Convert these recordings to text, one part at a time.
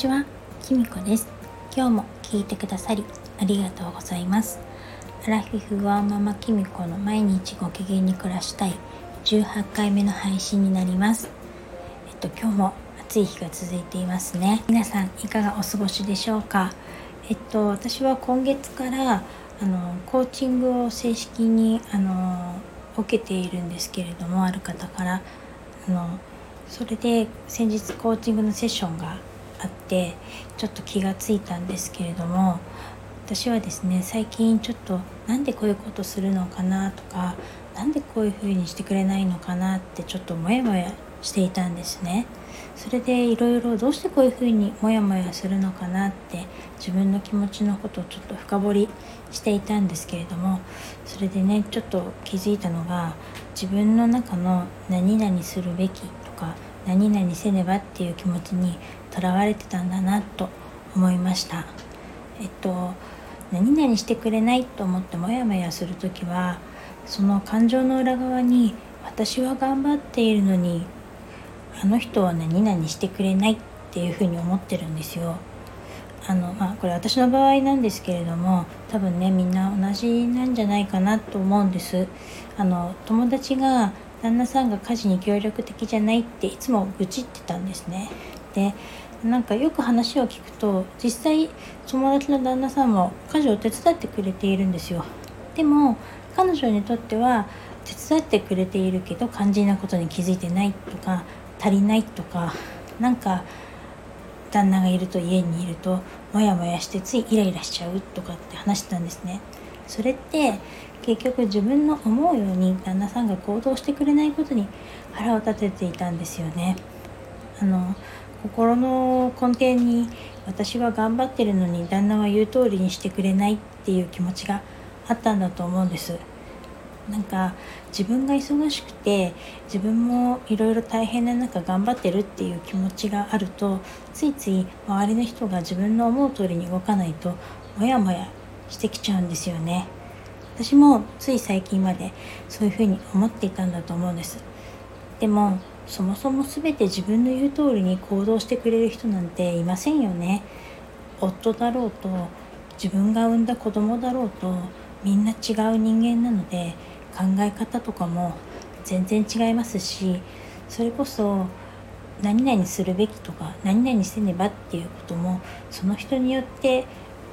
ちは、きみこです。今日も聞いてくださりありがとうございます。アラフィフワーママきみこの毎日ご機嫌に暮らしたい18回目の配信になります。えっと今日も暑い日が続いていますね。皆さんいかがお過ごしでしょうか？えっと私は今月からあのコーチングを正式にあの受けているんですけれどもある方からあのそれで先日コーチングのセッションがてちょっと気がついたんですけれども私はですね最近ちょっとなんでこういうことするのかなとか何でこういう風にしてくれないのかなってちょっとモヤモヤしていたんですね。それでいろいろどうしてこういう風にモヤモヤするのかなって自分の気持ちのことをちょっと深掘りしていたんですけれどもそれでねちょっと気づいたのが自分の中の何々するべきとか何々せねばっていう気持ちにとらわれてたんだなと思いました。えっと何々してくれないと思ってモヤモヤする時はその感情の裏側に私は頑張っているのにあの人は何々してくれないっていうふうに思ってるんですよ。あのまあこれ私の場合なんですけれども多分ねみんな同じなんじゃないかなと思うんです。あの友達が旦那さんが家事に協力的じゃないっていつも愚痴ってたんですね。でなんかよく話を聞くと実際友達の旦那さんも家事を手伝ってくれているんですよ。でも彼女にとっては手伝ってくれているけど肝心なことに気づいてないとか足りないとかなんか旦那がいると家にいるとモヤモヤしてついイライラしちゃうとかって話してたんですね。それって結局自分の思うように旦那さんが行動してくれないことに腹を立てていたんですよね。あの心の根底に私は頑張ってるのに旦那は言う通りにしてくれないっていう気持ちがあったんだと思うんです。なんか自分が忙しくて自分もいろいろ大変な中頑張ってるっていう気持ちがあるとついつい周りの人が自分の思う通りに動かないとモヤモヤしてきちゃうんですよね。私もつい最近までそういうふうに思っていたんだと思うんです。でもそもそも全て自分の言う通りに行動してくれる人なんていませんよね夫だろうと自分が産んだ子供だろうとみんな違う人間なので考え方とかも全然違いますしそれこそ何々するべきとか何々せねばっていうこともその人によって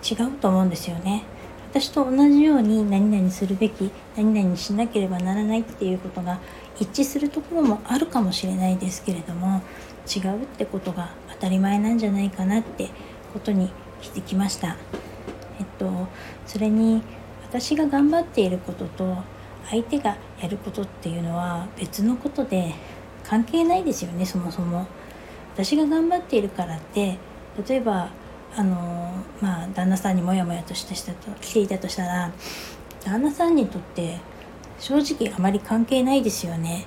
違うと思うんですよね。私と同じように何々するべき何々しなければならないっていうことが一致するところもあるかもしれないですけれども違うってことが当たり前なんじゃないかなってことに気づきました。えっとそれに私が頑張っていることと相手がやることっていうのは別のことで関係ないですよねそもそも。私が頑張っているからって例えばあのまあ旦那さんにモヤモヤとしてしたと来ていたとしたら旦那さんにとって正直あまり関係ないですよね。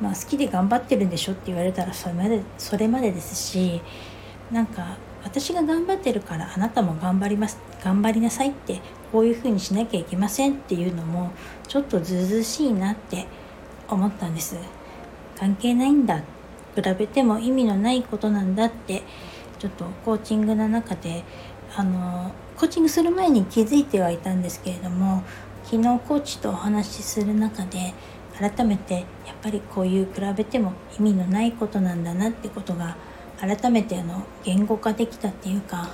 まあ、好きで頑張ってるんでしょって言われたらそれまでそれまでですしなんか私が頑張ってるからあなたも頑張ります頑張りなさいってこういうふうにしなきゃいけませんっていうのもちょっとずうずうしいなって思ったんです関係ないんだ比べても意味のないことなんだってちょっとコーチングの中であのコーチングする前に気づいてはいたんですけれども昨日コーチとお話しする中で改めてやっぱりこういう比べても意味のないことなんだなってことが改めてあの言語化できたっていうか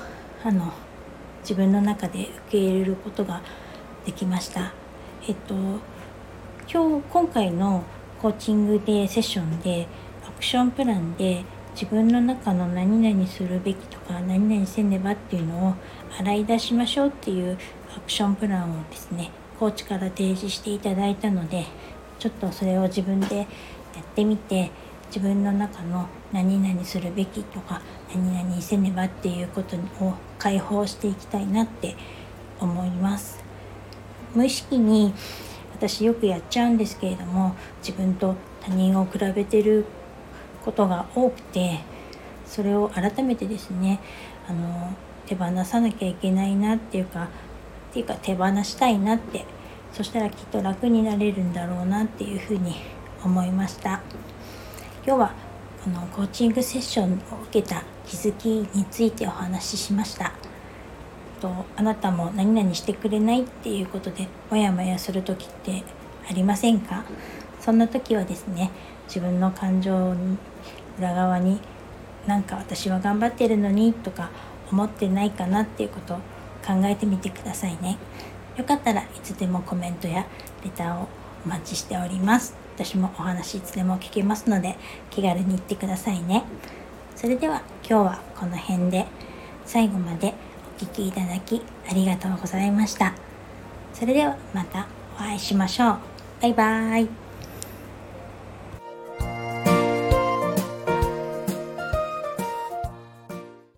あの自分の中で受け入れることができました。えっと今日今回のコーチングでセッションでアクションプランで自分の中の何々するべきとか何々せねばっていうのを洗い出しましょうっていうアクションプランをですねコーチから提示していただいたのでちょっとそれを自分でやってみて自分の中の何々するべきとか何々せねばっていうことを解放していきたいなって思います。無意識に私よくやっちゃうんですけれども自分と他人を比べてることが多くてそれを改めてですねあの手放さなきゃいけないなっていうかっていうか手放したいなって。そしたらきっと楽になれるんだろうなっていうふうに思いました。今日はこのコーチングセッションを受けた気づきについてお話ししました。とあなたも何々してくれないっていうことでモヤモヤする時ってありませんか？そんな時はですね自分の感情に裏側になんか私は頑張ってるのにとか思ってないかなっていうこと考えてみてくださいね。よかったらいつでもコメントやレターをお待ちしております。私もお話いつでも聞けますので気軽に言ってくださいね。それでは今日はこの辺で最後までお聴きいただきありがとうございました。それではまたお会いしましょう。バイバーイ。